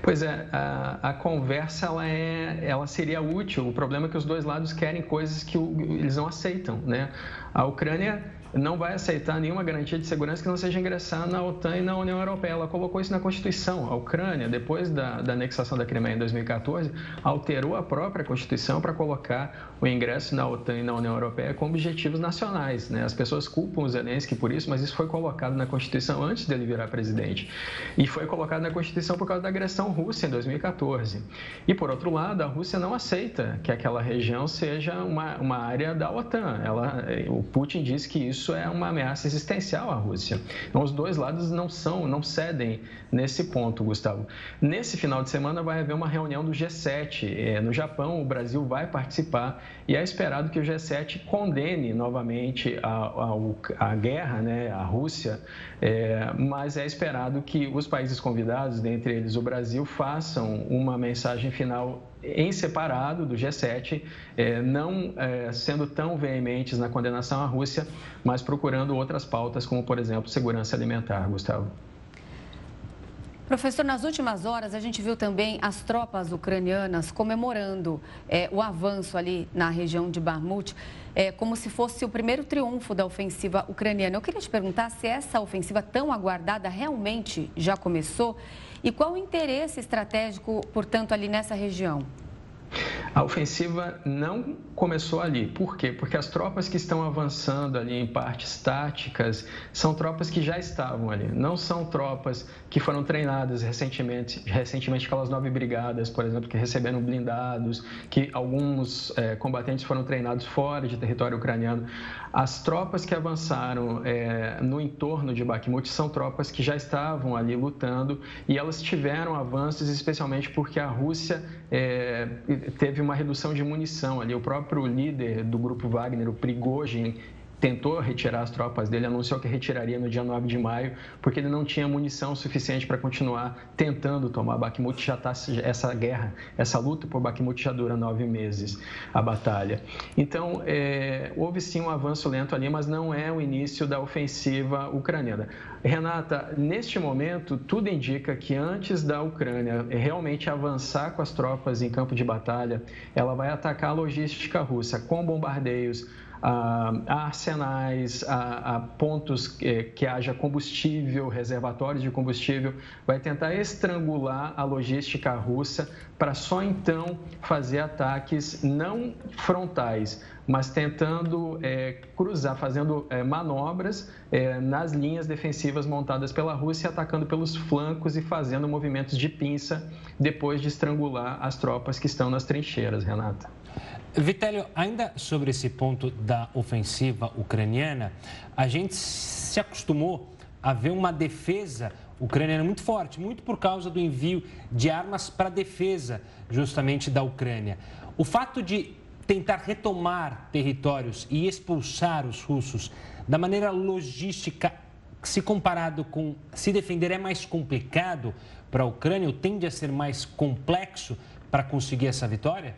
Pois é, a, a, conversa ela, é, ela seria útil. O problema é que os dois lados querem coisas que o, eles não aceitam. Né? A Ucrânia não vai aceitar nenhuma garantia de segurança que não seja ingressar na OTAN e na União Europeia. Ela colocou isso na Constituição. A Ucrânia, depois da, da anexação da Crimeia em 2014, alterou a própria Constituição para colocar o ingresso na OTAN e na União Europeia com objetivos nacionais. Né? As pessoas culpam o Zelensky por isso, mas isso foi colocado na Constituição antes dele virar presidente. E foi colocado na Constituição por causa da agressão russa em 2014. E, por outro lado, a Rússia não aceita que aquela região seja uma, uma área da OTAN. Ela, o Putin disse que isso isso é uma ameaça existencial à Rússia. Então, os dois lados não são, não cedem nesse ponto, Gustavo. Nesse final de semana vai haver uma reunião do G7 é, no Japão. O Brasil vai participar e é esperado que o G7 condene novamente a, a, a guerra, né, a Rússia, é, mas é esperado que os países convidados, dentre eles o Brasil, façam uma mensagem final em separado do G7, é, não é, sendo tão veementes na condenação à Rússia, mas procurando outras pautas, como, por exemplo, segurança alimentar, Gustavo. Professor, nas últimas horas a gente viu também as tropas ucranianas comemorando é, o avanço ali na região de Bakhmut, é, como se fosse o primeiro triunfo da ofensiva ucraniana. Eu queria te perguntar se essa ofensiva tão aguardada realmente já começou e qual o interesse estratégico, portanto, ali nessa região? A ofensiva não começou ali. Por quê? Porque as tropas que estão avançando ali em partes táticas são tropas que já estavam ali. Não são tropas que foram treinadas recentemente, recentemente aquelas nove brigadas, por exemplo, que receberam blindados, que alguns é, combatentes foram treinados fora de território ucraniano. As tropas que avançaram é, no entorno de Bakhmut são tropas que já estavam ali lutando e elas tiveram avanços, especialmente porque a Rússia é, teve uma redução de munição ali. O próprio líder do grupo Wagner, o Prigozhin, tentou retirar as tropas dele, anunciou que retiraria no dia 9 de maio, porque ele não tinha munição suficiente para continuar tentando tomar Bakhmut. Já está essa guerra, essa luta por Bakhmut já dura nove meses, a batalha. Então, é, houve sim um avanço lento ali, mas não é o início da ofensiva ucraniana. Renata, neste momento, tudo indica que antes da Ucrânia realmente avançar com as tropas em campo de batalha, ela vai atacar a logística russa com bombardeios, a, arsenais, a, a pontos que, que, haja combustível, reservatórios de combustível, vai tentar estrangular a logística russa para só então fazer ataques não frontais, mas tentando é, cruzar, fazendo é, manobras é, nas linhas defensivas montadas pela Rússia, atacando pelos flancos e fazendo movimentos de pinça depois de estrangular as tropas que estão nas trincheiras, Renata. Vitélio, ainda sobre esse ponto da ofensiva ucraniana, a gente se acostumou a ver uma defesa ucraniana muito forte, muito por causa do envio de armas para defesa justamente da Ucrânia. O fato de tentar retomar territórios e expulsar os russos da maneira logística, se comparado com se defender, é mais complicado para a Ucrânia ou tende a ser mais complexo para conseguir essa vitória?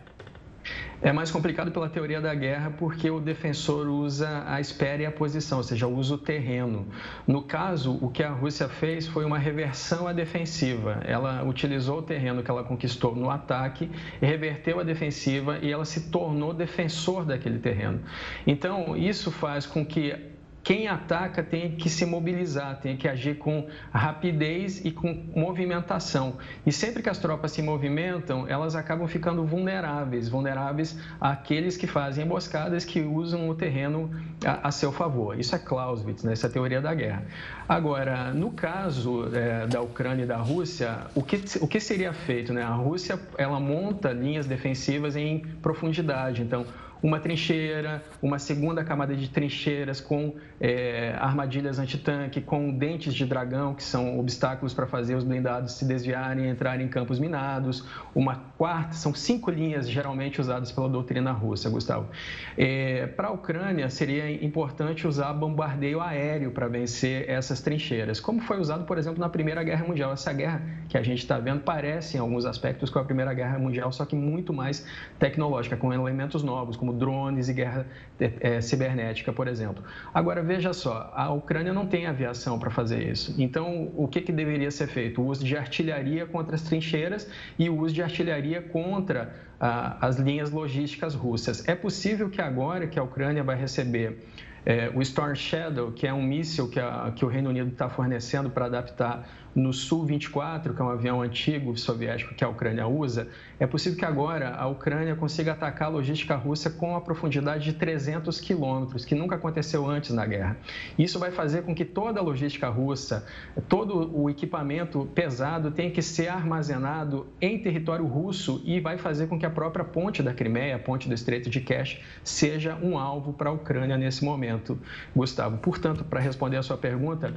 É mais complicado pela teoria da guerra porque o defensor usa a espera e a posição, ou seja, usa o terreno. No caso, o que a Rússia fez foi uma reversão à defensiva. Ela utilizou o terreno que ela conquistou no ataque, reverteu a defensiva e ela se tornou defensor daquele terreno. Então, isso faz com que quem ataca tem que se mobilizar, tem que agir com rapidez e com movimentação. E sempre que as tropas se movimentam, elas acabam ficando vulneráveis, vulneráveis àqueles que fazem emboscadas, que usam o terreno a, a seu favor. Isso é Clausewitz, né? essa é a teoria da guerra. Agora, no caso é, da Ucrânia e da Rússia, o que, o que seria feito? Né? A Rússia ela monta linhas defensivas em profundidade, então uma trincheira, uma segunda camada de trincheiras com é, armadilhas antitanque, com dentes de dragão, que são obstáculos para fazer os blindados se desviarem e entrarem em campos minados. Uma quarta, são cinco linhas geralmente usadas pela doutrina russa, Gustavo. É, para a Ucrânia, seria importante usar bombardeio aéreo para vencer essas trincheiras, como foi usado, por exemplo, na Primeira Guerra Mundial. Essa guerra que a gente está vendo parece, em alguns aspectos, com a Primeira Guerra Mundial, só que muito mais tecnológica, com elementos novos, como como drones e guerra é, cibernética, por exemplo. Agora, veja só, a Ucrânia não tem aviação para fazer isso. Então, o que, que deveria ser feito? O uso de artilharia contra as trincheiras e o uso de artilharia contra ah, as linhas logísticas russas. É possível que agora que a Ucrânia vai receber é, o Storm Shadow, que é um míssil que, que o Reino Unido está fornecendo para adaptar no Su-24, que é um avião antigo soviético que a Ucrânia usa, é possível que agora a Ucrânia consiga atacar a logística russa com a profundidade de 300 quilômetros, que nunca aconteceu antes na guerra. Isso vai fazer com que toda a logística russa, todo o equipamento pesado tenha que ser armazenado em território russo e vai fazer com que a própria ponte da Crimeia, a ponte do Estreito de Kerch, seja um alvo para a Ucrânia nesse momento. Gustavo. Portanto, para responder a sua pergunta,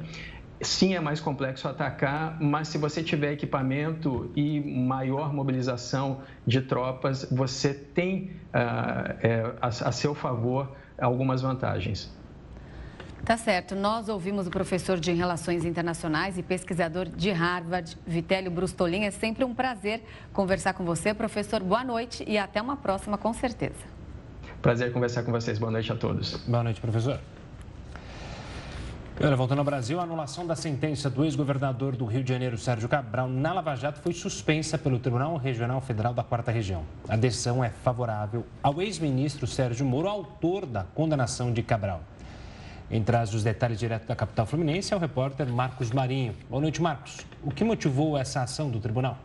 sim é mais complexo atacar, mas se você tiver equipamento e maior mobilização de tropas, você tem uh, é, a, a seu favor algumas vantagens. Tá certo. Nós ouvimos o professor de Relações Internacionais e pesquisador de Harvard, Vitélio Brustolin. É sempre um prazer conversar com você, professor. Boa noite e até uma próxima, com certeza. Prazer conversar com vocês. Boa noite a todos. Boa noite, professor. Olha, voltando ao Brasil, a anulação da sentença do ex-governador do Rio de Janeiro, Sérgio Cabral, na Lava Jato foi suspensa pelo Tribunal Regional Federal da Quarta Região. A decisão é favorável ao ex-ministro Sérgio Moro, autor da condenação de Cabral. Em traz os detalhes direto da capital fluminense é o repórter Marcos Marinho. Boa noite, Marcos. O que motivou essa ação do tribunal?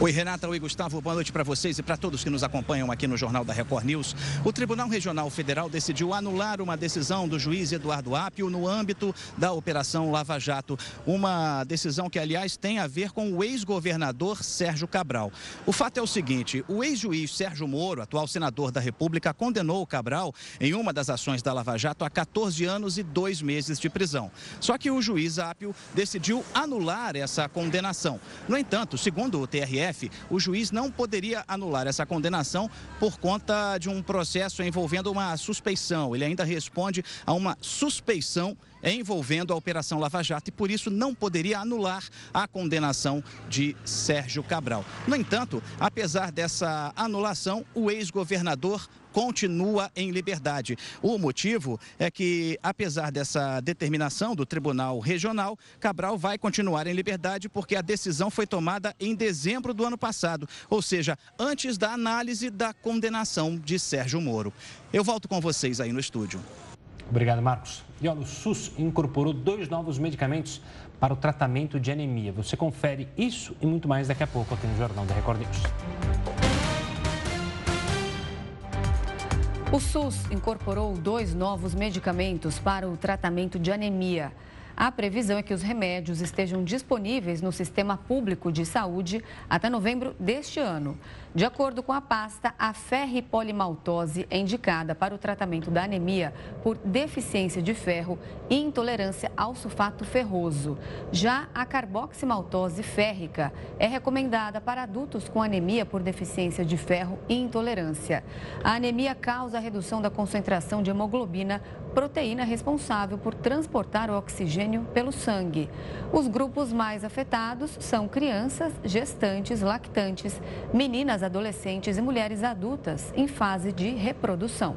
Oi, Renata. Oi, Gustavo. Boa noite para vocês e para todos que nos acompanham aqui no Jornal da Record News. O Tribunal Regional Federal decidiu anular uma decisão do juiz Eduardo Apio no âmbito da Operação Lava Jato. Uma decisão que, aliás, tem a ver com o ex-governador Sérgio Cabral. O fato é o seguinte: o ex-juiz Sérgio Moro, atual senador da República, condenou o Cabral em uma das ações da Lava Jato a 14 anos e dois meses de prisão. Só que o juiz Apio decidiu anular essa condenação. No entanto, segundo o TRE, STF, o juiz não poderia anular essa condenação por conta de um processo envolvendo uma suspeição. Ele ainda responde a uma suspeição envolvendo a Operação Lava Jato e por isso não poderia anular a condenação de Sérgio Cabral. No entanto, apesar dessa anulação, o ex-governador continua em liberdade. O motivo é que, apesar dessa determinação do Tribunal Regional, Cabral vai continuar em liberdade porque a decisão foi tomada em dezembro do ano passado, ou seja, antes da análise da condenação de Sérgio Moro. Eu volto com vocês aí no estúdio. Obrigado, Marcos. E olha, o SUS incorporou dois novos medicamentos para o tratamento de anemia. Você confere isso e muito mais daqui a pouco aqui no Jornal da Record News. O SUS incorporou dois novos medicamentos para o tratamento de anemia. A previsão é que os remédios estejam disponíveis no sistema público de saúde até novembro deste ano. De acordo com a pasta, a ferripolimaltose é indicada para o tratamento da anemia por deficiência de ferro e intolerância ao sulfato ferroso. Já a carboximaltose férrica é recomendada para adultos com anemia por deficiência de ferro e intolerância. A anemia causa a redução da concentração de hemoglobina, proteína responsável por transportar o oxigênio pelo sangue. Os grupos mais afetados são crianças, gestantes, lactantes, meninas adolescentes e mulheres adultas em fase de reprodução.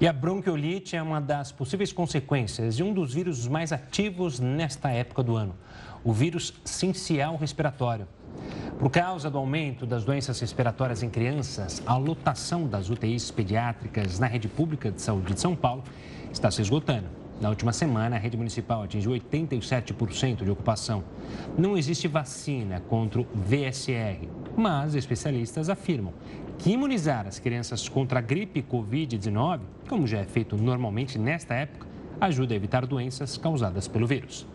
E a bronquiolite é uma das possíveis consequências de um dos vírus mais ativos nesta época do ano, o vírus sincial respiratório. Por causa do aumento das doenças respiratórias em crianças, a lotação das UTIs pediátricas na rede pública de saúde de São Paulo está se esgotando. Na última semana, a rede municipal atingiu 87% de ocupação. Não existe vacina contra o VSR, mas especialistas afirmam que imunizar as crianças contra a gripe Covid-19, como já é feito normalmente nesta época, ajuda a evitar doenças causadas pelo vírus.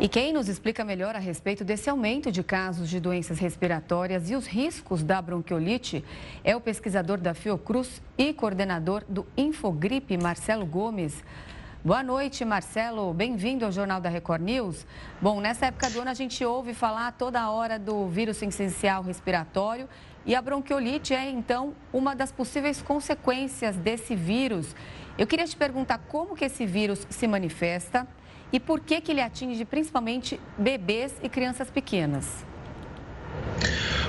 E quem nos explica melhor a respeito desse aumento de casos de doenças respiratórias e os riscos da bronquiolite é o pesquisador da Fiocruz e coordenador do Infogripe, Marcelo Gomes. Boa noite, Marcelo. Bem-vindo ao Jornal da Record News. Bom, nessa época do ano a gente ouve falar toda hora do vírus essencial respiratório e a bronquiolite é, então, uma das possíveis consequências desse vírus. Eu queria te perguntar como que esse vírus se manifesta e por que, que ele atinge principalmente bebês e crianças pequenas?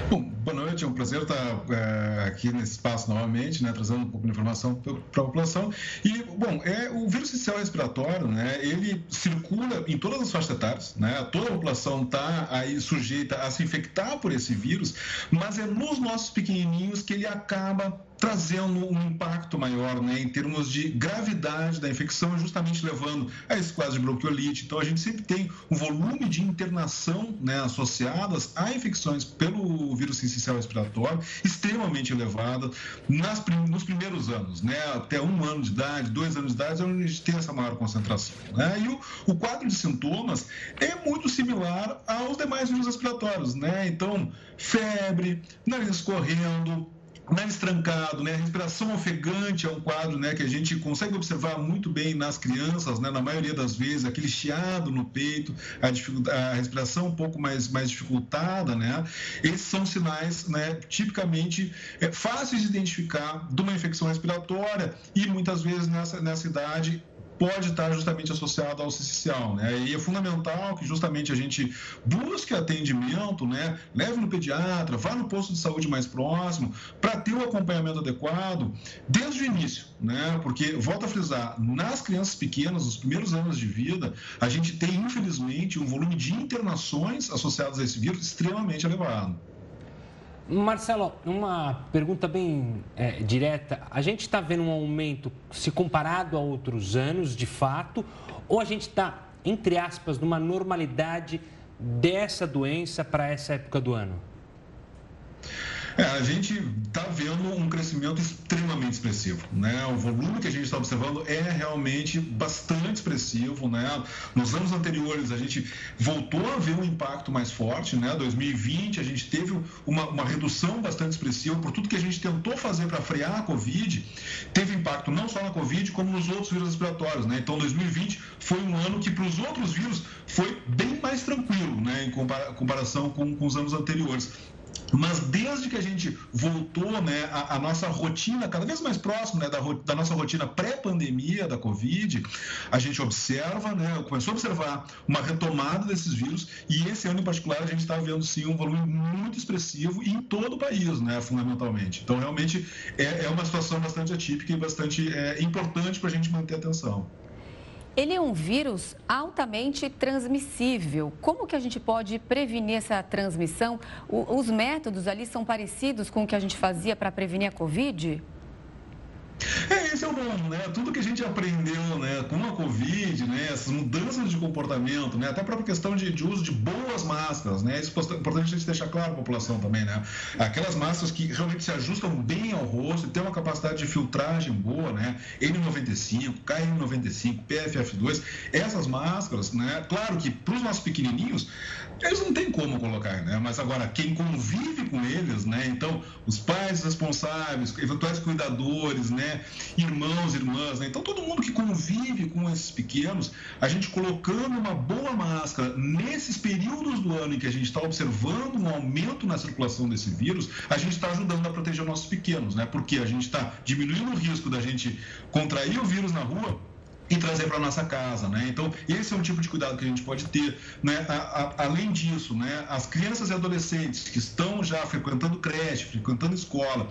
Bom, boa noite, é um prazer estar é, aqui nesse espaço novamente, né, trazendo um pouco de informação para a população. E, bom, é, o vírus social respiratório, né, ele circula em todas as faixas etárias, né, toda a população está aí sujeita a se infectar por esse vírus, mas é nos nossos pequenininhos que ele acaba trazendo um impacto maior né, em termos de gravidade da infecção, justamente levando a esse quadro de bronquiolite. Então, a gente sempre tem um volume de internação né, associadas a infecções pelo vírus sincicial respiratório extremamente elevada nas, nos primeiros anos, né, até um ano de idade, dois anos de idade, é onde a gente tem essa maior concentração. Né? E o, o quadro de sintomas é muito similar aos demais vírus respiratórios. Né? Então, febre, nariz escorrendo, nariz trancado, né? Respiração ofegante é um quadro, né, que a gente consegue observar muito bem nas crianças, né? Na maioria das vezes, aquele chiado no peito, a, a respiração um pouco mais, mais dificultada, né? Esses são sinais, né, tipicamente é, fáceis de identificar de uma infecção respiratória e muitas vezes nessa, nessa idade pode estar justamente associado ao cicial, né? E é fundamental que justamente a gente busque atendimento, né? Leve no pediatra, vá no posto de saúde mais próximo, para ter o acompanhamento adequado desde o início, né? Porque, volto a frisar, nas crianças pequenas, nos primeiros anos de vida, a gente tem, infelizmente, um volume de internações associadas a esse vírus extremamente elevado. Marcelo, uma pergunta bem é, direta. A gente está vendo um aumento se comparado a outros anos, de fato, ou a gente está, entre aspas, numa normalidade dessa doença para essa época do ano? É, a gente está vendo um crescimento extremamente expressivo. Né? O volume que a gente está observando é realmente bastante expressivo. Né? Nos anos anteriores, a gente voltou a ver um impacto mais forte. Né? 2020, a gente teve uma, uma redução bastante expressiva por tudo que a gente tentou fazer para frear a Covid. Teve impacto não só na Covid, como nos outros vírus respiratórios. Né? Então, 2020 foi um ano que, para os outros vírus, foi bem mais tranquilo né? em comparação com, com os anos anteriores. Mas desde que a gente voltou né, a, a nossa rotina cada vez mais próximo né, da, da nossa rotina pré-pandemia da Covid, a gente observa, né, começou a observar uma retomada desses vírus e esse ano em particular a gente está vendo sim um volume muito expressivo em todo o país, né, fundamentalmente. Então realmente é, é uma situação bastante atípica e bastante é, importante para a gente manter atenção. Ele é um vírus altamente transmissível. Como que a gente pode prevenir essa transmissão? O, os métodos ali são parecidos com o que a gente fazia para prevenir a Covid? É, esse é o bom, né? Tudo que a gente aprendeu né, com a Covid, né, essas mudanças de comportamento, né, até a própria questão de, de uso de boas máscaras, né? Isso é importante a gente deixar claro a população também, né? Aquelas máscaras que realmente se ajustam bem ao rosto e têm uma capacidade de filtragem boa, né? N95, KN95, PFF2, essas máscaras, né? Claro que para os nossos pequenininhos, eles não têm como colocar, né? Mas agora, quem convive com eles, né? Então, os pais responsáveis, eventuais cuidadores, né? Irmãos, irmãs, né? Então, todo mundo que convive com esses pequenos, a gente colocando uma boa máscara nesses períodos do ano em que a gente está observando um aumento na circulação desse vírus, a gente está ajudando a proteger nossos pequenos, né? Porque a gente está diminuindo o risco da gente contrair o vírus na rua e trazer para nossa casa, né? Então esse é um tipo de cuidado que a gente pode ter, né? A, a, além disso, né? As crianças e adolescentes que estão já frequentando creche, frequentando escola,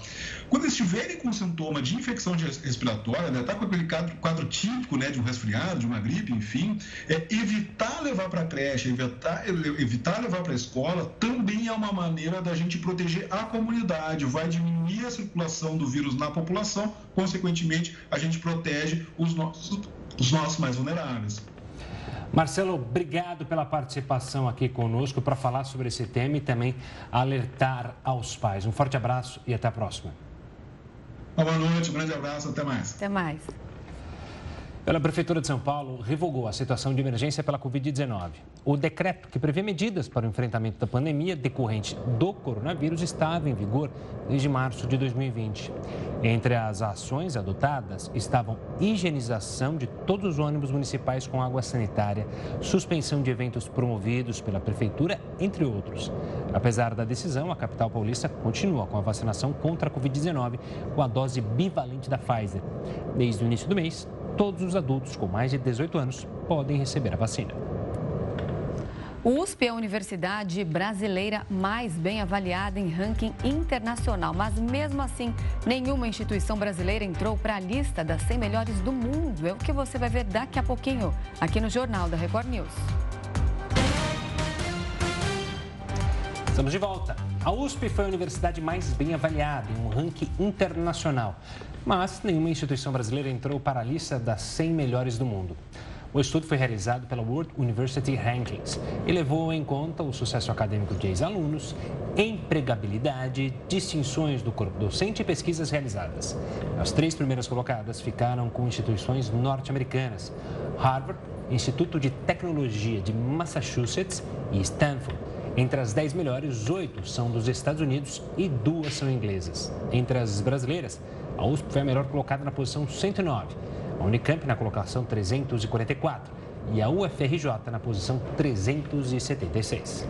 quando estiverem com sintoma de infecção respiratória, né? Tá com aquele quadro, quadro típico, né? De um resfriado, de uma gripe, enfim, é evitar levar para creche, evitar, evitar levar para a escola, também é uma maneira da gente proteger a comunidade, vai diminuir a circulação do vírus na população, consequentemente a gente protege os nossos os nossos mais vulneráveis. Marcelo, obrigado pela participação aqui conosco para falar sobre esse tema e também alertar aos pais. Um forte abraço e até a próxima. Boa noite, um grande abraço, até mais. Até mais. Pela Prefeitura de São Paulo, revogou a situação de emergência pela Covid-19. O decreto que prevê medidas para o enfrentamento da pandemia decorrente do coronavírus estava em vigor desde março de 2020. Entre as ações adotadas estavam higienização de todos os ônibus municipais com água sanitária, suspensão de eventos promovidos pela Prefeitura, entre outros. Apesar da decisão, a capital paulista continua com a vacinação contra a Covid-19 com a dose bivalente da Pfizer. Desde o início do mês, todos os adultos com mais de 18 anos podem receber a vacina. O USP é a universidade brasileira mais bem avaliada em ranking internacional, mas mesmo assim, nenhuma instituição brasileira entrou para a lista das 100 melhores do mundo. É o que você vai ver daqui a pouquinho, aqui no Jornal da Record News. Estamos de volta. A USP foi a universidade mais bem avaliada em um ranking internacional mas nenhuma instituição brasileira entrou para a lista das 100 melhores do mundo. O estudo foi realizado pela World University Rankings e levou em conta o sucesso acadêmico de ex-alunos, empregabilidade, distinções do corpo docente e pesquisas realizadas. As três primeiras colocadas ficaram com instituições norte-americanas: Harvard, Instituto de Tecnologia de Massachusetts e Stanford. Entre as 10 melhores, oito são dos Estados Unidos e duas são inglesas. Entre as brasileiras, a USP foi a melhor colocada na posição 109, a Unicamp na colocação 344 e a UFRJ na posição 376.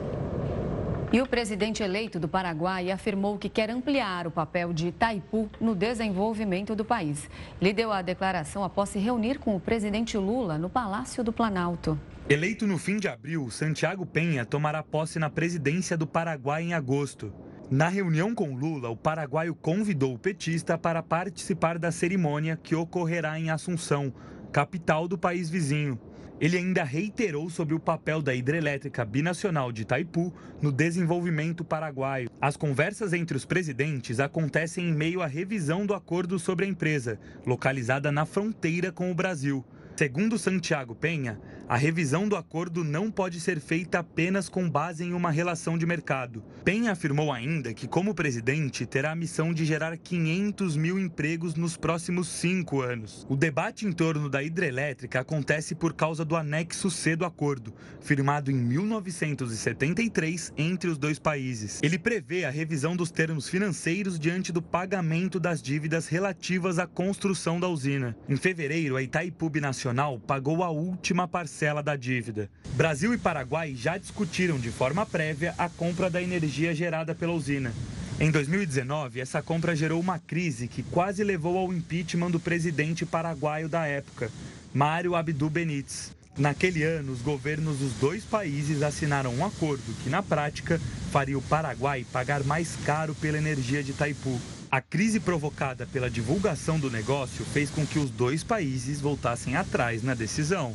E o presidente eleito do Paraguai afirmou que quer ampliar o papel de Itaipu no desenvolvimento do país. Ele deu a declaração após se reunir com o presidente Lula no Palácio do Planalto. Eleito no fim de abril, Santiago Penha tomará posse na presidência do Paraguai em agosto. Na reunião com Lula, o paraguaio convidou o petista para participar da cerimônia que ocorrerá em Assunção, capital do país vizinho. Ele ainda reiterou sobre o papel da hidrelétrica binacional de Itaipu no desenvolvimento paraguaio. As conversas entre os presidentes acontecem em meio à revisão do acordo sobre a empresa, localizada na fronteira com o Brasil. Segundo Santiago Penha, a revisão do acordo não pode ser feita apenas com base em uma relação de mercado. Penha afirmou ainda que, como presidente, terá a missão de gerar 500 mil empregos nos próximos cinco anos. O debate em torno da hidrelétrica acontece por causa do anexo C do acordo, firmado em 1973 entre os dois países. Ele prevê a revisão dos termos financeiros diante do pagamento das dívidas relativas à construção da usina. Em fevereiro, a Itaipu Nacional Nacional pagou a última parcela da dívida. Brasil e Paraguai já discutiram de forma prévia a compra da energia gerada pela usina. Em 2019, essa compra gerou uma crise que quase levou ao impeachment do presidente paraguaio da época, Mário Abdu Benítez. Naquele ano, os governos dos dois países assinaram um acordo que, na prática, faria o Paraguai pagar mais caro pela energia de Itaipu. A crise provocada pela divulgação do negócio fez com que os dois países voltassem atrás na decisão.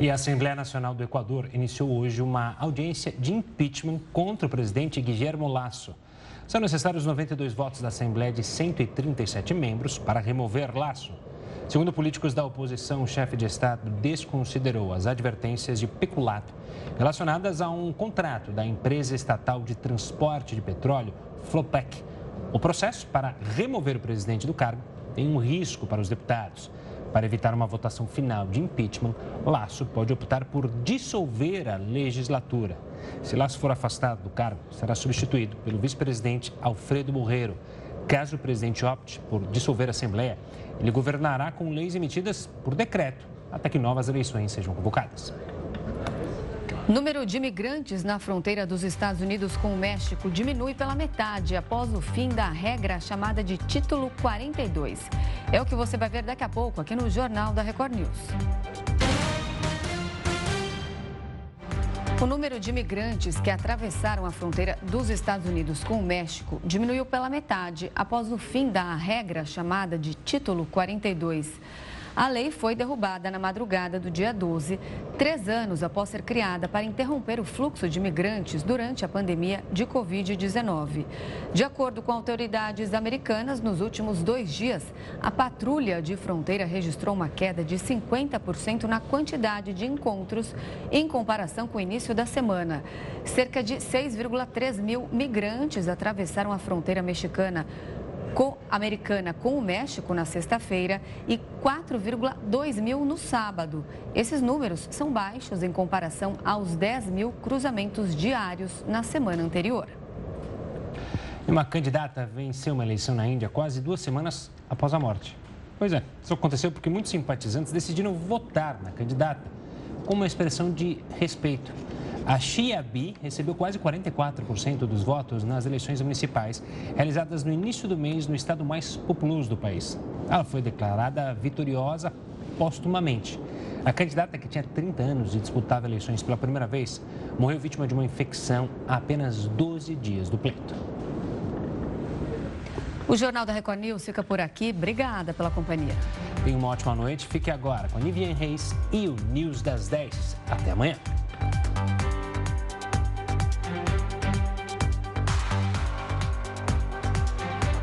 E a Assembleia Nacional do Equador iniciou hoje uma audiência de impeachment contra o presidente Guillermo Lasso. São necessários 92 votos da Assembleia de 137 membros para remover Lasso. Segundo políticos da oposição, o chefe de Estado desconsiderou as advertências de peculato relacionadas a um contrato da empresa estatal de transporte de petróleo, Flopec, o processo para remover o presidente do cargo tem um risco para os deputados. Para evitar uma votação final de impeachment, Laço pode optar por dissolver a legislatura. Se Laço for afastado do cargo, será substituído pelo vice-presidente Alfredo Borreiro. Caso o presidente opte por dissolver a Assembleia, ele governará com leis emitidas por decreto até que novas eleições sejam convocadas. Número de imigrantes na fronteira dos Estados Unidos com o México diminui pela metade após o fim da regra chamada de Título 42. É o que você vai ver daqui a pouco aqui no Jornal da Record News. O número de imigrantes que atravessaram a fronteira dos Estados Unidos com o México diminuiu pela metade após o fim da regra chamada de Título 42. A lei foi derrubada na madrugada do dia 12, três anos após ser criada para interromper o fluxo de imigrantes durante a pandemia de Covid-19. De acordo com autoridades americanas, nos últimos dois dias, a patrulha de fronteira registrou uma queda de 50% na quantidade de encontros em comparação com o início da semana. Cerca de 6,3 mil migrantes atravessaram a fronteira mexicana com, americana com o México na sexta-feira e 4,2 mil no sábado. Esses números são baixos em comparação aos 10 mil cruzamentos diários na semana anterior. Uma candidata venceu uma eleição na Índia quase duas semanas após a morte. Pois é, isso aconteceu porque muitos simpatizantes decidiram votar na candidata como uma expressão de respeito. A Xiabi recebeu quase 44% dos votos nas eleições municipais realizadas no início do mês no estado mais populoso do país. Ela foi declarada vitoriosa postumamente. A candidata, que tinha 30 anos e disputava eleições pela primeira vez, morreu vítima de uma infecção há apenas 12 dias do pleito. O Jornal da Record News fica por aqui. Obrigada pela companhia. Tenha uma ótima noite. Fique agora com a Nivian Reis e o News das 10. Até amanhã.